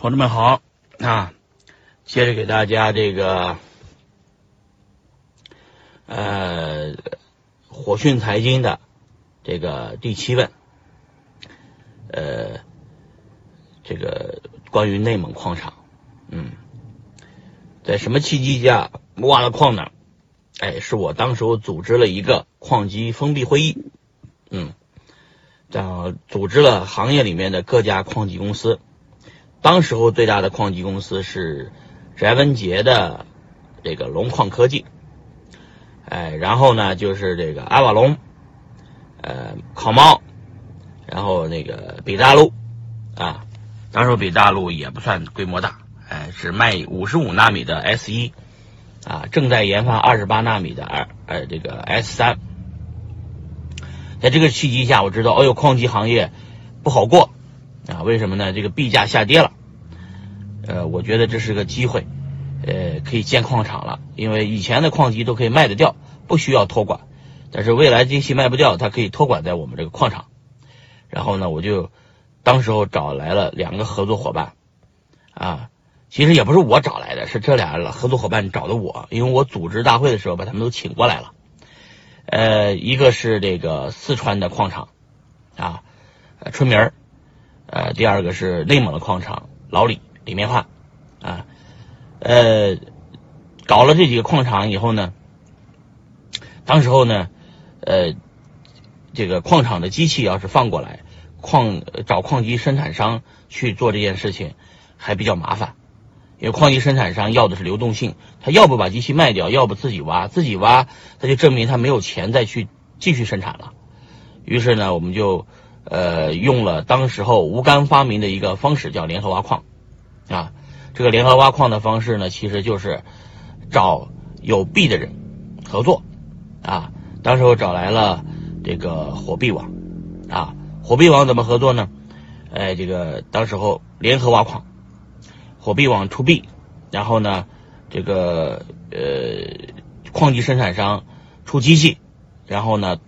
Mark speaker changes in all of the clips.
Speaker 1: 同志们好啊！接着给大家这个呃火讯财经的这个第七问，呃，这个关于内蒙矿场，嗯，在什么契机下挖了矿呢？哎，是我当时我组织了一个矿机封闭会议，嗯，这样组织了行业里面的各家矿机公司。当时候最大的矿机公司是翟文杰的这个龙矿科技，哎，然后呢就是这个阿瓦隆，呃，烤猫，然后那个北大陆啊，当时北大陆也不算规模大，哎，是卖五十五纳米的 S 一啊，正在研发二十八纳米的二呃这个 S 三，在这个契机下，我知道，哦呦，矿机行业不好过。啊，为什么呢？这个币价下跌了，呃，我觉得这是个机会，呃，可以建矿场了。因为以前的矿机都可以卖得掉，不需要托管，但是未来机器卖不掉，它可以托管在我们这个矿场。然后呢，我就当时候找来了两个合作伙伴，啊，其实也不是我找来的，是这俩合作伙伴找的我，因为我组织大会的时候把他们都请过来了。呃，一个是这个四川的矿场，啊，春明。呃，第二个是内蒙的矿场，老李李面化，啊，呃，搞了这几个矿场以后呢，当时候呢，呃，这个矿场的机器要是放过来，矿找矿机生产商去做这件事情还比较麻烦，因为矿机生产商要的是流动性，他要不把机器卖掉，要不自己挖，自己挖，他就证明他没有钱再去继续生产了。于是呢，我们就。呃，用了当时候吴刚发明的一个方式，叫联合挖矿，啊，这个联合挖矿的方式呢，其实就是找有币的人合作，啊，当时候找来了这个火币网，啊，火币网怎么合作呢？哎，这个当时候联合挖矿，火币网出币，然后呢，这个呃矿机生产商出机器，然后呢，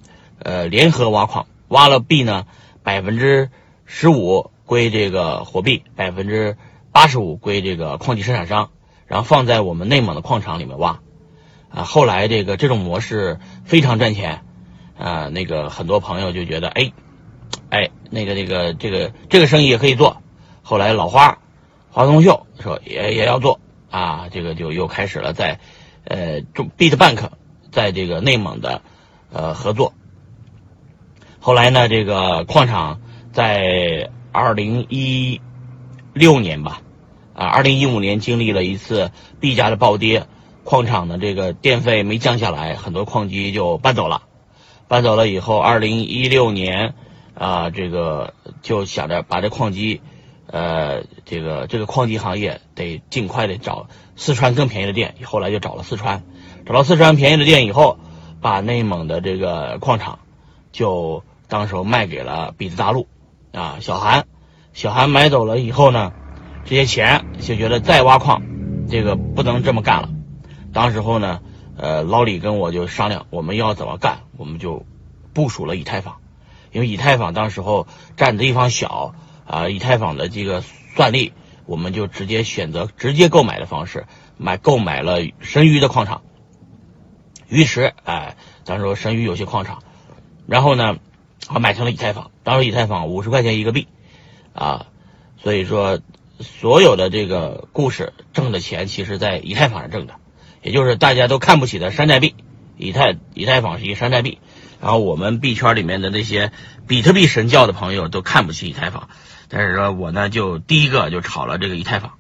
Speaker 1: 呃联合挖矿，挖了币呢。百分之十五归这个货币，百分之八十五归这个矿机生产商，然后放在我们内蒙的矿场里面挖。啊，后来这个这种模式非常赚钱，啊，那个很多朋友就觉得，哎，哎，那个那个这个这个生意也可以做。后来老花华东秀说也也要做，啊，这个就又开始了在呃中 Bitbank 在这个内蒙的呃合作。后来呢，这个矿场在二零一六年吧，啊，二零一五年经历了一次币价的暴跌，矿场的这个电费没降下来，很多矿机就搬走了。搬走了以后，二零一六年啊，这个就想着把这矿机，呃，这个这个矿机行业得尽快的找四川更便宜的电，后来就找了四川，找到四川便宜的电以后，把内蒙的这个矿场就。当时候卖给了比兹大陆，啊，小韩，小韩买走了以后呢，这些钱就觉得再挖矿，这个不能这么干了。当时候呢，呃，老李跟我就商量，我们要怎么干，我们就部署了以太坊，因为以太坊当时候占的地方小啊，以太坊的这个算力，我们就直接选择直接购买的方式，买购买了神鱼的矿场，鱼池，哎，当时候神鱼有些矿场，然后呢。啊，买成了以太坊，当时以太坊五十块钱一个币，啊，所以说所有的这个故事挣的钱，其实在以太坊上挣的，也就是大家都看不起的山寨币，以太以太坊是一个山寨币，然后我们币圈里面的那些比特币神教的朋友都看不起以太坊，但是说我呢就第一个就炒了这个以太坊，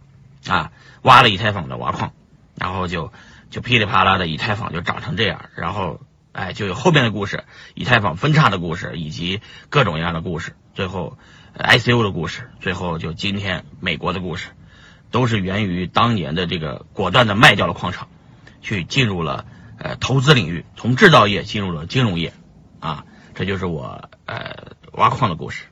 Speaker 1: 啊，挖了以太坊的挖矿，然后就就噼里啪啦的以太坊就涨成这样，然后。哎，就有后面的故事，以太坊分叉的故事，以及各种各样的故事，最后 ICO 的故事，最后就今天美国的故事，都是源于当年的这个果断的卖掉了矿场，去进入了呃投资领域，从制造业进入了金融业，啊，这就是我呃挖矿的故事。